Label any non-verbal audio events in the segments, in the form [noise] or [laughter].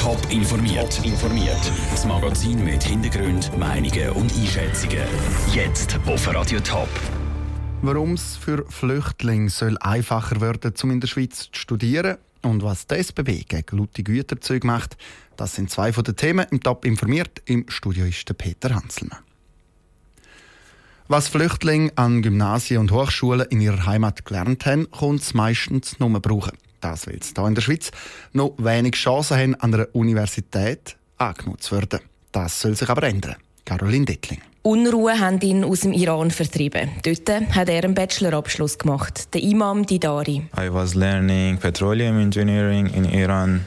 Top informiert. informiert. Das Magazin mit Hintergrund, Meinungen und Einschätzungen. Jetzt auf Radio Top. Warum es für Flüchtlinge soll einfacher werden, um in der Schweiz zu studieren und was die SBB gegen laute Güterzüge macht, das sind zwei von den Themen im Top informiert. Im Studio ist der Peter Hanselmann. Was Flüchtlinge an Gymnasien und Hochschulen in ihrer Heimat gelernt haben, kommt es meistens nur brauchen. Das, weil sie hier in der Schweiz noch wenig Chancen haben, an einer Universität angenommen zu werden. Das soll sich aber ändern. Caroline Dettling. Unruhe haben ihn aus dem Iran vertrieben. Dort hat er einen Bachelorabschluss gemacht, der Imam Didari. I was learning petroleum engineering in Iran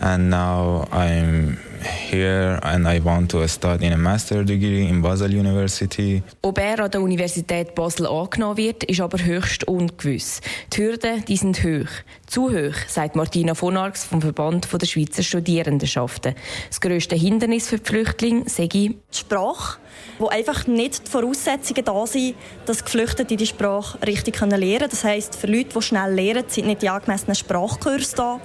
and now I'm here and I want to study a master degree in Basel University. Ob er an der Universität Basel angenommen wird, ist aber höchst ungewiss. Die Hürden die sind hoch. Zu hoch, sagt Martina von Arx vom Verband der Schweizer Studierendenschaften. Das grösste Hindernis für die Flüchtlinge sei die Sprache wo einfach nicht die Voraussetzungen da sind, dass Geflüchtete die Sprache richtig lernen können. Das heisst, für Leute, die schnell lernen, sind nicht die angemessenen Sprachkurse da.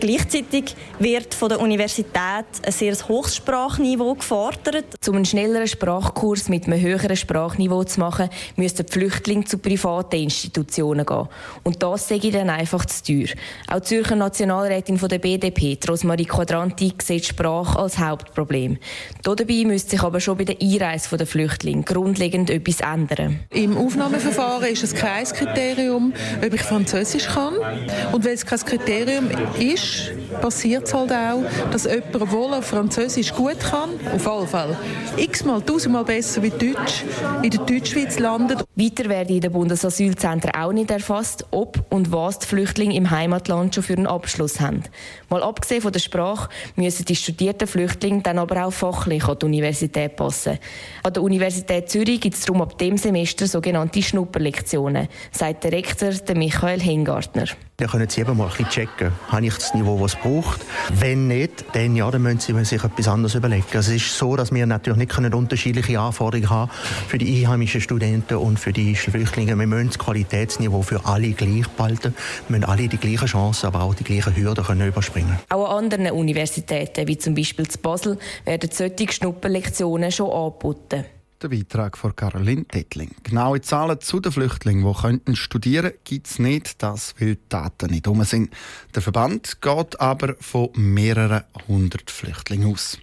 Gleichzeitig wird von der Universität ein sehr hohes Sprachniveau gefordert. Um einen schnelleren Sprachkurs mit einem höheren Sprachniveau zu machen, müssten die Flüchtlinge zu privaten Institutionen gehen. Und das sage ich dann einfach zu teuer. Auch die Zürcher Nationalrätin von der BDP, Rosmarie Quadranti, sieht Sprache als Hauptproblem. Dabei müsste sich aber schon bei der Einreise der Flüchtlinge grundlegend etwas ändern. Im Aufnahmeverfahren ist es kein Kriterium, ob ich Französisch kann. Und wenn es kein Kriterium ist, passiert es halt auch, dass jemand, obwohl er Französisch gut kann, auf alle Fälle x-mal, tausendmal besser wie Deutsch, in der Deutschschweiz landet. Weiter werde in den Bundesasylzentren auch nicht erfasst, ob und was die Flüchtlinge im Heimatland schon für einen Abschluss haben. Mal abgesehen von der Sprache müssen die studierten Flüchtlinge dann aber auch fachlich an die Universität passen. An der Universität Zürich gibt es darum ab dem Semester sogenannte Schnupperlektionen, sagt der Rektor Michael Hingartner. Dann können Sie eben mal ein bisschen checken, habe ich das Niveau, das es braucht. Wenn nicht, dann, ja, dann müssen Sie sich etwas anderes überlegen. Also es ist so, dass wir natürlich nicht können unterschiedliche Anforderungen haben für die einheimischen Studenten und für die Flüchtlinge. Wir müssen das Qualitätsniveau für alle gleich behalten. Wir müssen alle die gleichen Chancen, aber auch die gleichen Hürden können überspringen Auch an anderen Universitäten, wie zum Beispiel zu Basel, werden solche Schnupperlektionen schon angeboten. Der Beitrag von Caroline Dettling. Genaue Zahlen zu den Flüchtlingen, die könnten studieren könnten, gibt es nicht, das weil die Daten nicht um sind. Der Verband geht aber von mehreren hundert Flüchtlingen aus.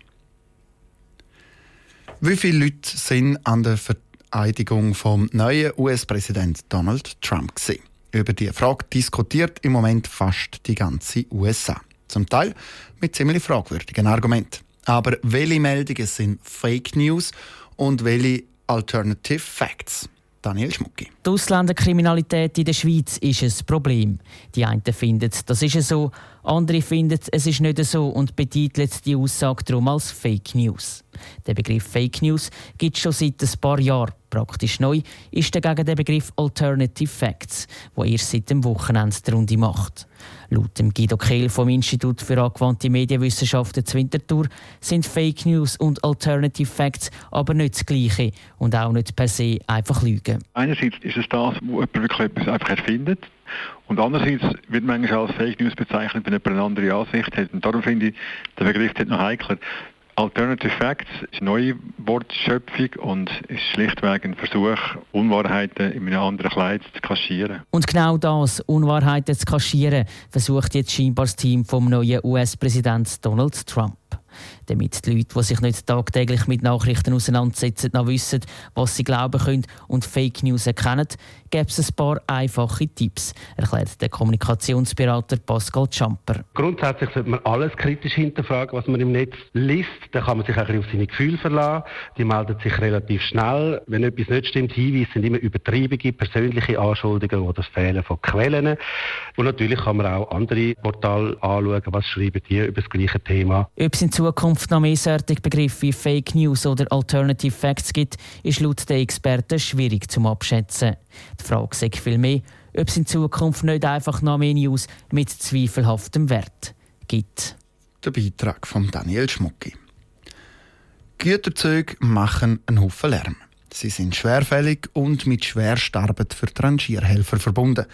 Wie viele Leute sind an der Vereidigung vom neuen US-Präsident Donald Trump gewesen? Über die Frage diskutiert im Moment fast die ganze USA. Zum Teil mit ziemlich fragwürdigen Argumenten. Aber welche Meldungen sind Fake News und welche Alternative Facts. Daniel Schmucki. Die Ausländerkriminalität in der Schweiz ist ein Problem. Die einen finden, das ist so, andere finden, es ist nicht so und betiteln die Aussage darum als Fake News. Der Begriff Fake News gibt es schon seit ein paar Jahren. Praktisch neu ist dagegen der Begriff Alternative Facts, wo erst seit dem Wochenende die Runde macht. Laut dem Guido Kehl vom Institut für angewandte Medienwissenschaften zu Winterthur sind Fake News und Alternative Facts aber nicht das Gleiche und auch nicht per se einfach Lügen. Einerseits ist es das, wo jemand wirklich etwas einfach erfindet und andererseits wird manchmal als Fake News bezeichnet, wenn jemand eine andere Ansicht hat. Und darum finde ich, der Begriff ist noch heikler. Alternative Facts ist eine neue Wortschöpfung und ist schlichtweg ein Versuch, Unwahrheiten in einem anderen Kleid zu kaschieren. Und genau das, Unwahrheiten zu kaschieren, versucht jetzt scheinbar das Team vom neuen US-Präsidenten Donald Trump damit die Leute, die sich nicht tagtäglich mit Nachrichten auseinandersetzen, noch wissen, was sie glauben können und Fake News erkennen, gibt es ein paar einfache Tipps, erklärt der Kommunikationsberater Pascal Champer. Grundsätzlich sollte man alles kritisch hinterfragen, was man im Netz liest. Da kann man sich auch auf seine Gefühle verlassen. Die melden sich relativ schnell. Wenn etwas nicht stimmt, Hinweise sind immer übertriebene persönliche Anschuldigungen oder Fehlen von Quellen. Und natürlich kann man auch andere Portale anschauen, was schreiben die über das gleiche Thema. Ob es in Zukunft noch mehr solche Begriffe wie Fake News oder Alternative Facts gibt, ist laut den Experten schwierig zu abschätzen. Die Frage ist vielmehr, ob es in Zukunft nicht einfach noch mehr News mit zweifelhaftem Wert gibt. Der Beitrag von Daniel Schmucki. Güterzüge machen einen Haufen Lärm. Sie sind schwerfällig und mit Schwerstarbeit für die Rangierhelfer verbunden.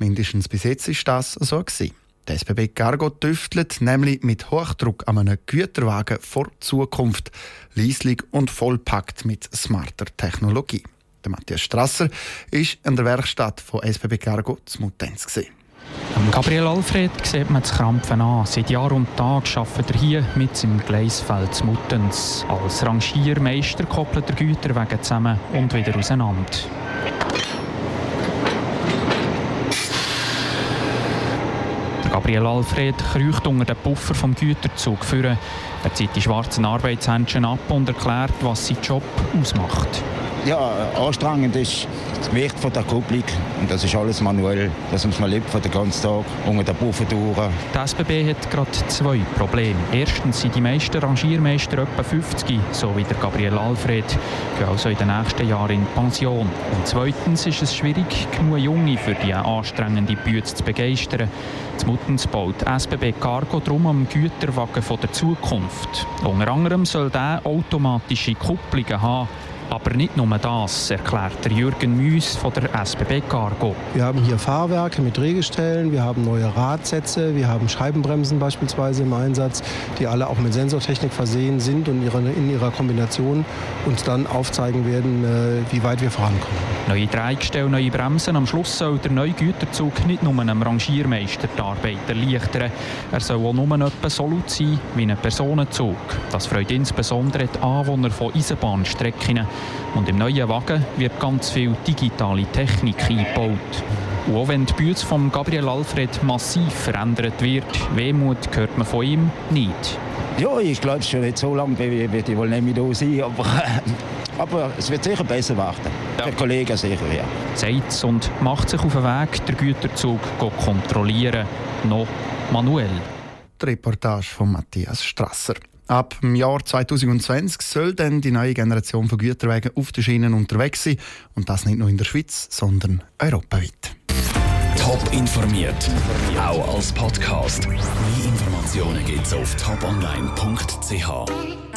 Mindestens bis jetzt ist das so gewesen. Der SBB Cargo tüftelt nämlich mit Hochdruck an einem Güterwagen vor Zukunft, leislich und vollpackt mit smarter Technologie. Der Matthias Strasser ist in der Werkstatt von SBB Cargo zu Mutenz. Gabriel Alfred sieht man das Krampfen an. Seit Jahr und Tag arbeitet er hier mit seinem Gleisfeld Muttens. Als Rangiermeister koppelt er Güterwagen zusammen und wieder auseinander. Gabriel Alfred kriecht unter den Puffer vom Güterzug führen. Er zieht die schwarzen Arbeitshändchen ab und erklärt, was sein Job ausmacht ja, anstrengend ist das Gewicht von der Kupplung und das ist alles manuell. Das muss man liefern den ganzen Tag unter der Puffer durch. Die SBB hat gerade zwei Probleme. Erstens sind die meisten Rangiermeister etwa 50, so wie der Gabriel Alfred, gehen also in den nächsten Jahren in Pension. Und zweitens ist es schwierig, genug Junge für die anstrengende Bütze zu begeistern. Zum Muttens baut SBB Cargo darum am Güterwagen von der Zukunft. Unter anderem soll der automatische Kupplungen haben, aber nicht nur das, erklärt Jürgen Müs von der SBB Cargo. Wir haben hier Fahrwerke mit Drehgestellen, wir haben neue Radsätze, wir haben Scheibenbremsen beispielsweise im Einsatz, die alle auch mit Sensortechnik versehen sind und in ihrer Kombination uns dann aufzeigen werden, äh, wie weit wir vorankommen. Neue Drehgestelle, neue Bremsen. Am Schluss soll der neue Güterzug nicht nur einem Rangiermeister die Arbeit erleichtern. Er soll auch nur etwa so laut sein wie ein Personenzug. Das freut insbesondere die Anwohner von Eisenbahnstrecken. Und im neuen Wagen wird ganz viel digitale Technik eingebaut. Und auch wenn die Bühne von Gabriel Alfred massiv verändert wird, Wehmut hört man von ihm nicht. Ja, ich glaube schon nicht so lange, wie ich wohl nicht mehr da sein, aber, [laughs] aber es wird sicher besser werden. Ja. Für Kollegen sicher, ja. Sagt und macht sich auf den Weg, den Güterzug zu kontrollieren, noch manuell. Die Reportage von Matthias Strasser. Ab dem Jahr 2020 soll dann die neue Generation von Güterwagen auf den Schienen unterwegs sein. Und das nicht nur in der Schweiz, sondern europaweit. Top informiert, auch als Podcast. Mehr Informationen gibt es auf toponline.ch.